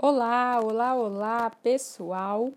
Olá, olá, olá, pessoal,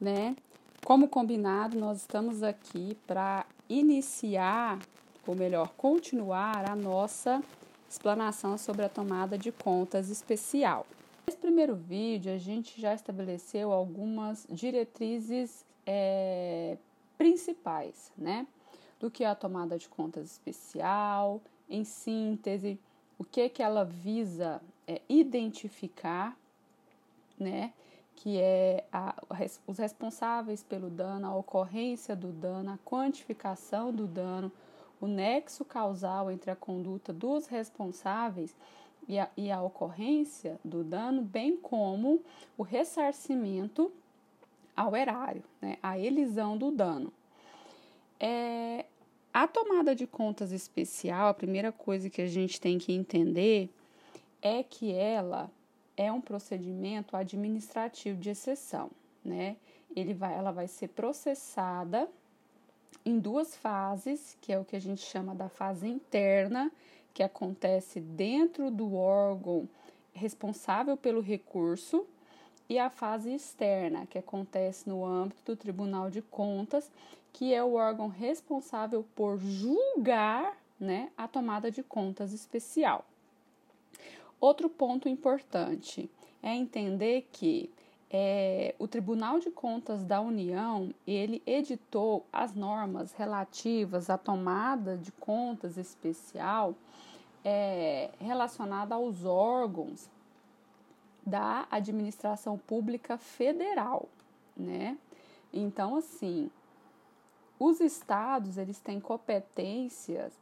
né? Como combinado, nós estamos aqui para iniciar, ou melhor, continuar a nossa explanação sobre a tomada de contas especial. Nesse primeiro vídeo, a gente já estabeleceu algumas diretrizes é, principais, né? Do que é a tomada de contas especial, em síntese, o que que ela visa é, identificar né? Que é a, os responsáveis pelo dano, a ocorrência do dano, a quantificação do dano, o nexo causal entre a conduta dos responsáveis e a, e a ocorrência do dano, bem como o ressarcimento ao erário, né? a elisão do dano. É, a tomada de contas especial, a primeira coisa que a gente tem que entender é que ela é um procedimento administrativo de exceção, né? Ele vai, ela vai ser processada em duas fases, que é o que a gente chama da fase interna, que acontece dentro do órgão responsável pelo recurso, e a fase externa, que acontece no âmbito do Tribunal de Contas, que é o órgão responsável por julgar né, a tomada de contas especial. Outro ponto importante é entender que é, o Tribunal de Contas da União ele editou as normas relativas à tomada de contas especial é, relacionada aos órgãos da administração pública federal, né? Então, assim, os estados eles têm competências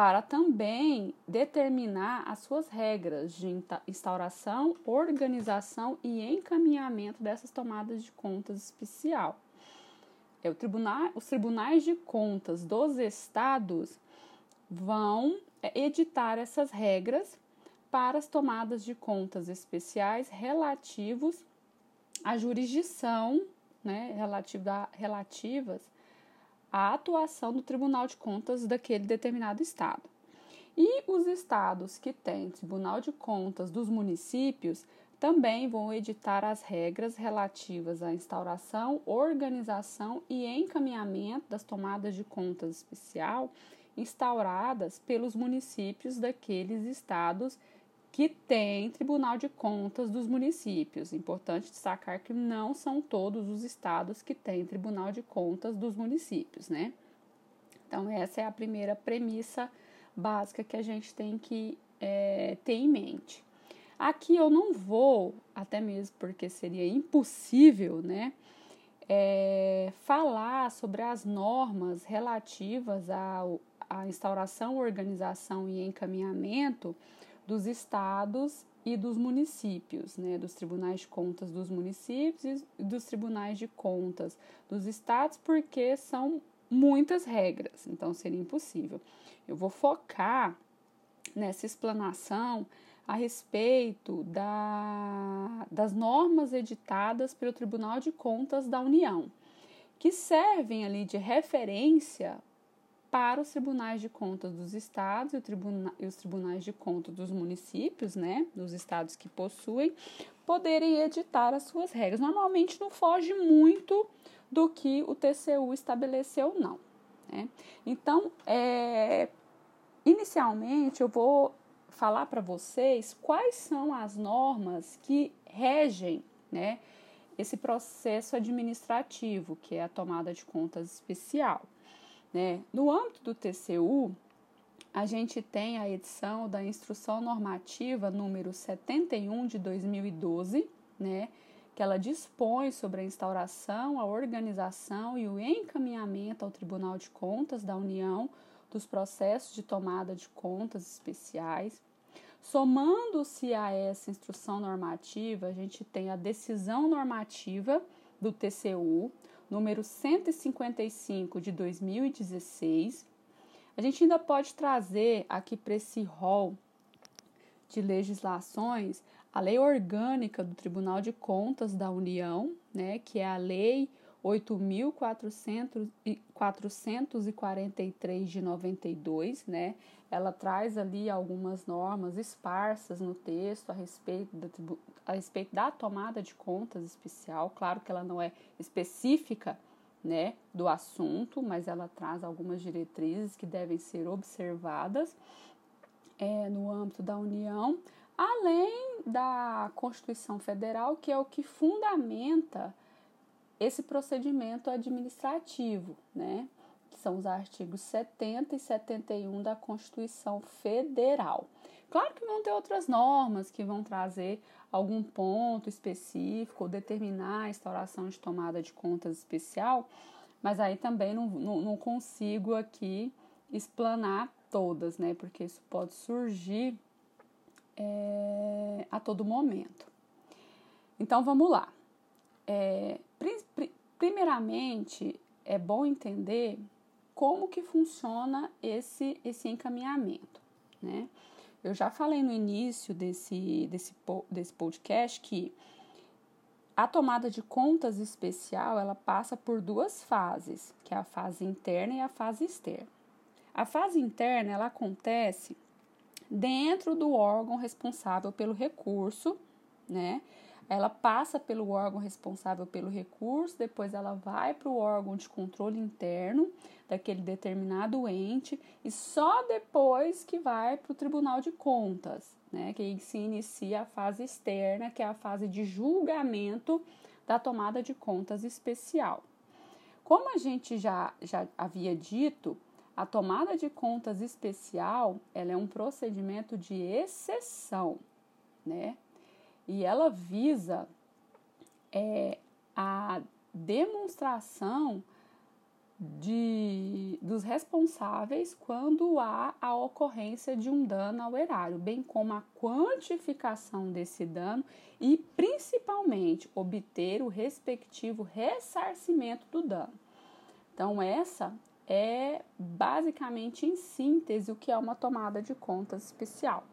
para também determinar as suas regras de instauração, organização e encaminhamento dessas tomadas de contas especial. É, tribunal, os tribunais de contas dos estados vão é, editar essas regras para as tomadas de contas especiais relativos à jurisdição, né, relativa, relativas a atuação do Tribunal de Contas daquele determinado estado. E os estados que têm Tribunal de Contas dos municípios também vão editar as regras relativas à instauração, organização e encaminhamento das tomadas de contas especial instauradas pelos municípios daqueles estados que tem Tribunal de Contas dos municípios. Importante destacar que não são todos os estados que têm Tribunal de Contas dos municípios, né? Então, essa é a primeira premissa básica que a gente tem que é, ter em mente. Aqui eu não vou, até mesmo porque seria impossível, né? É, falar sobre as normas relativas à instauração, organização e encaminhamento dos estados e dos municípios, né, dos tribunais de contas dos municípios e dos tribunais de contas dos estados, porque são muitas regras, então seria impossível. Eu vou focar nessa explanação a respeito da, das normas editadas pelo Tribunal de Contas da União, que servem ali de referência para os tribunais de contas dos estados e, tribuna, e os tribunais de contas dos municípios, né, dos estados que possuem, poderem editar as suas regras. Normalmente não foge muito do que o TCU estabeleceu, não. Né? Então, é, inicialmente eu vou falar para vocês quais são as normas que regem, né, esse processo administrativo, que é a tomada de contas especial. Né? No âmbito do TCU, a gente tem a edição da Instrução Normativa número 71 de 2012, né? que ela dispõe sobre a instauração, a organização e o encaminhamento ao Tribunal de Contas da União dos processos de tomada de contas especiais. Somando-se a essa instrução normativa, a gente tem a decisão normativa do TCU, número 155 de 2016. A gente ainda pode trazer aqui para esse rol de legislações a Lei Orgânica do Tribunal de Contas da União, né, que é a Lei 8.443 de 92, né? Ela traz ali algumas normas esparsas no texto a respeito, da, a respeito da tomada de contas especial. Claro que ela não é específica né, do assunto, mas ela traz algumas diretrizes que devem ser observadas é, no âmbito da União, além da Constituição Federal, que é o que fundamenta esse procedimento administrativo, né? Que são os artigos 70 e 71 da Constituição Federal. Claro que vão ter outras normas que vão trazer algum ponto específico ou determinar a instauração de tomada de contas especial, mas aí também não, não, não consigo aqui explanar todas, né? Porque isso pode surgir é, a todo momento. Então vamos lá. É, primeiramente, é bom entender como que funciona esse, esse encaminhamento, né? Eu já falei no início desse, desse, desse podcast que a tomada de contas especial ela passa por duas fases, que é a fase interna e a fase externa. A fase interna ela acontece dentro do órgão responsável pelo recurso, né? Ela passa pelo órgão responsável pelo recurso, depois ela vai para o órgão de controle interno daquele determinado ente e só depois que vai para o Tribunal de Contas, né, que se inicia a fase externa, que é a fase de julgamento da tomada de contas especial. Como a gente já, já havia dito, a tomada de contas especial ela é um procedimento de exceção, né? E ela visa é, a demonstração de, dos responsáveis quando há a ocorrência de um dano ao erário, bem como a quantificação desse dano e, principalmente, obter o respectivo ressarcimento do dano. Então, essa é basicamente em síntese o que é uma tomada de contas especial.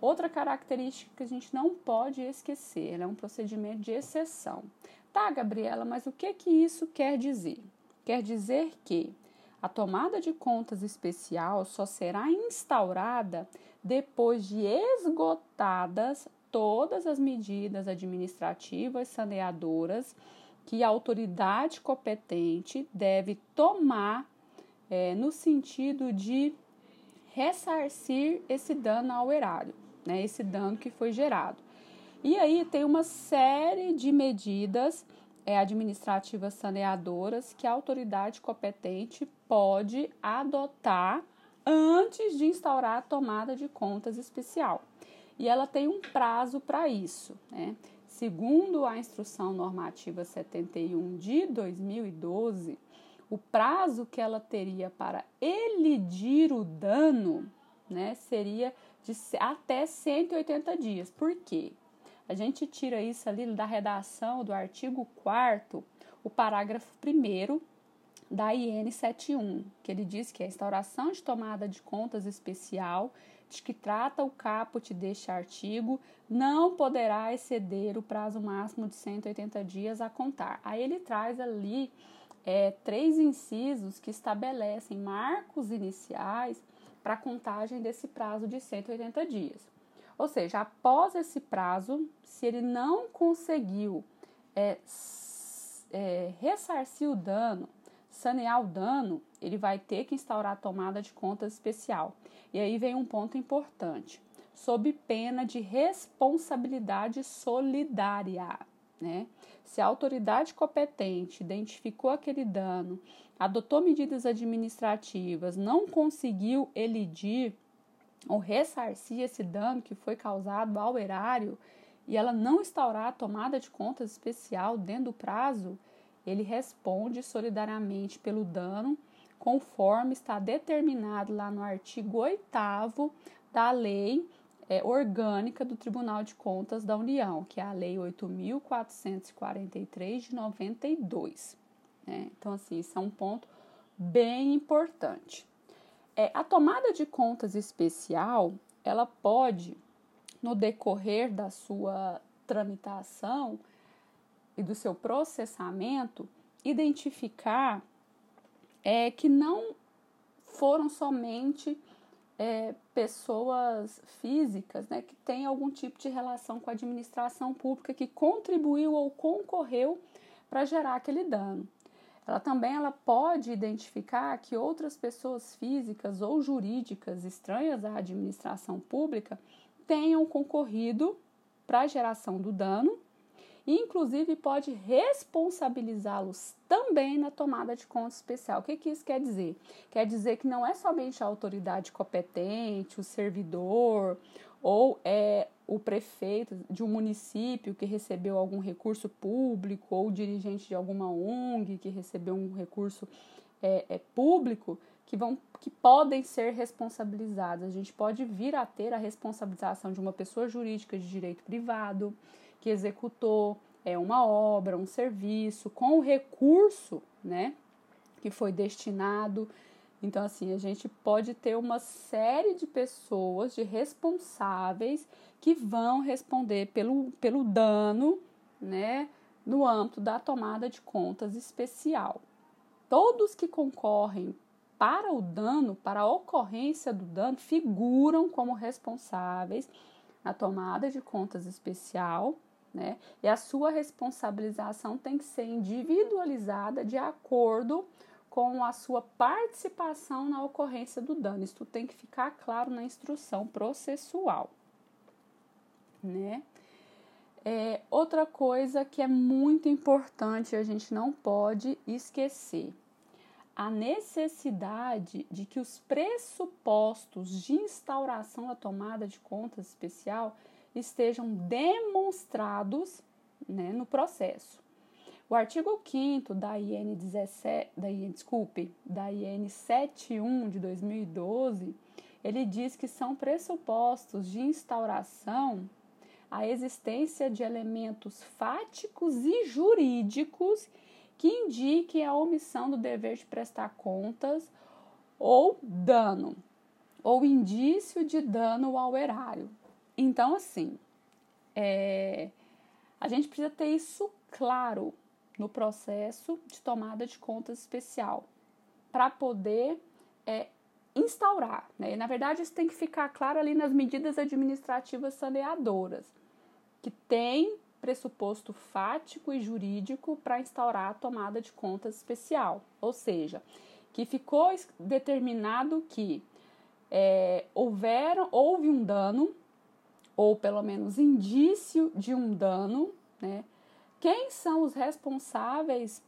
Outra característica que a gente não pode esquecer, é um procedimento de exceção. Tá, Gabriela, mas o que que isso quer dizer? Quer dizer que a tomada de contas especial só será instaurada depois de esgotadas todas as medidas administrativas saneadoras que a autoridade competente deve tomar é, no sentido de ressarcir esse dano ao erário né, esse dano que foi gerado. E aí tem uma série de medidas é, administrativas saneadoras que a autoridade competente pode adotar antes de instaurar a tomada de contas especial. E ela tem um prazo para isso. Né? Segundo a Instrução Normativa 71 de 2012, o prazo que ela teria para elidir o dano né, seria de até 180 dias. Por quê? A gente tira isso ali da redação do artigo 4 o parágrafo 1 da IN 71, que ele diz que a instauração de tomada de contas especial de que trata o caput deste artigo não poderá exceder o prazo máximo de 180 dias a contar. Aí ele traz ali é, três incisos que estabelecem marcos iniciais para a contagem desse prazo de 180 dias. Ou seja, após esse prazo, se ele não conseguiu é, é, ressarcir o dano, sanear o dano, ele vai ter que instaurar a tomada de contas especial. E aí vem um ponto importante, sob pena de responsabilidade solidária. Né? Se a autoridade competente identificou aquele dano adotou medidas administrativas, não conseguiu elidir ou ressarcir esse dano que foi causado ao erário e ela não instaurar a tomada de contas especial dentro do prazo, ele responde solidariamente pelo dano, conforme está determinado lá no artigo 8 da Lei é, Orgânica do Tribunal de Contas da União, que é a Lei 8.443 de 92. Né? Então, assim, isso é um ponto bem importante. É, a tomada de contas especial, ela pode, no decorrer da sua tramitação e do seu processamento, identificar é que não foram somente é, pessoas físicas né, que têm algum tipo de relação com a administração pública que contribuiu ou concorreu para gerar aquele dano. Ela também ela pode identificar que outras pessoas físicas ou jurídicas estranhas à administração pública tenham concorrido para a geração do dano inclusive, pode responsabilizá-los também na tomada de conta especial. O que, que isso quer dizer? Quer dizer que não é somente a autoridade competente, o servidor ou é o prefeito de um município que recebeu algum recurso público ou o dirigente de alguma ONG que recebeu um recurso é, é, público que vão que podem ser responsabilizados. A gente pode vir a ter a responsabilização de uma pessoa jurídica de direito privado que executou é uma obra, um serviço com o recurso, né, que foi destinado. Então assim, a gente pode ter uma série de pessoas de responsáveis que vão responder pelo, pelo dano, né, no âmbito da tomada de contas especial. Todos que concorrem para o dano, para a ocorrência do dano, figuram como responsáveis na tomada de contas especial, né? E a sua responsabilização tem que ser individualizada de acordo com a sua participação na ocorrência do dano. Isso tem que ficar claro na instrução processual, né? É, outra coisa que é muito importante a gente não pode esquecer a necessidade de que os pressupostos de instauração da tomada de contas especial estejam demonstrados né, no processo. O artigo 5 da IN 17, da IN, desculpe, da IN 71 de 2012, ele diz que são pressupostos de instauração a existência de elementos fáticos e jurídicos que indique a omissão do dever de prestar contas ou dano, ou indício de dano ao erário. Então, assim, é, a gente precisa ter isso claro no processo de tomada de contas especial para poder é, instaurar. Né? E, na verdade, isso tem que ficar claro ali nas medidas administrativas saneadoras, que tem pressuposto fático e jurídico para instaurar a tomada de contas especial. Ou seja, que ficou determinado que é, houver, houve um dano, ou pelo menos indício de um dano, né? Quem são os responsáveis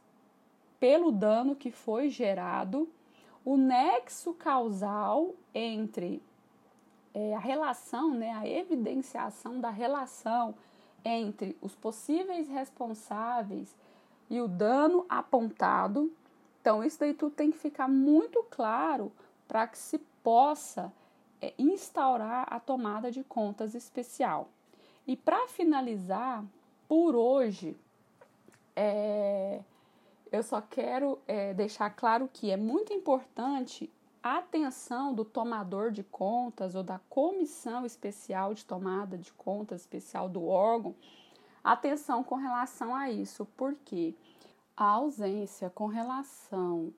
pelo dano que foi gerado? O nexo causal entre é, a relação, né, a evidenciação da relação entre os possíveis responsáveis e o dano apontado. Então, isso daí tudo tem que ficar muito claro para que se possa é, instaurar a tomada de contas especial. E para finalizar, por hoje, é, eu só quero é, deixar claro que é muito importante a atenção do tomador de contas ou da comissão especial de tomada de contas especial do órgão, atenção com relação a isso, porque a ausência com relação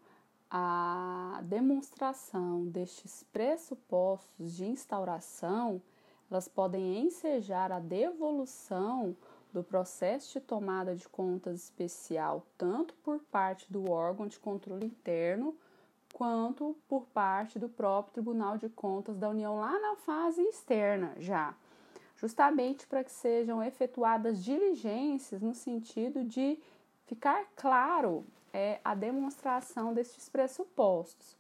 à demonstração destes pressupostos de instauração, elas podem ensejar a devolução do processo de tomada de contas especial, tanto por parte do órgão de controle interno, quanto por parte do próprio Tribunal de Contas da União, lá na fase externa já, justamente para que sejam efetuadas diligências no sentido de ficar claro é, a demonstração destes pressupostos.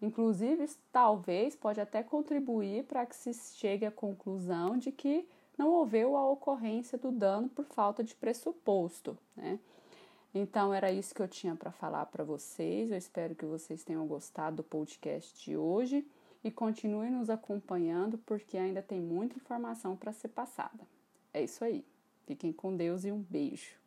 Inclusive, talvez pode até contribuir para que se chegue à conclusão de que não houve a ocorrência do dano por falta de pressuposto, né? Então era isso que eu tinha para falar para vocês. Eu espero que vocês tenham gostado do podcast de hoje e continuem nos acompanhando porque ainda tem muita informação para ser passada. É isso aí. Fiquem com Deus e um beijo.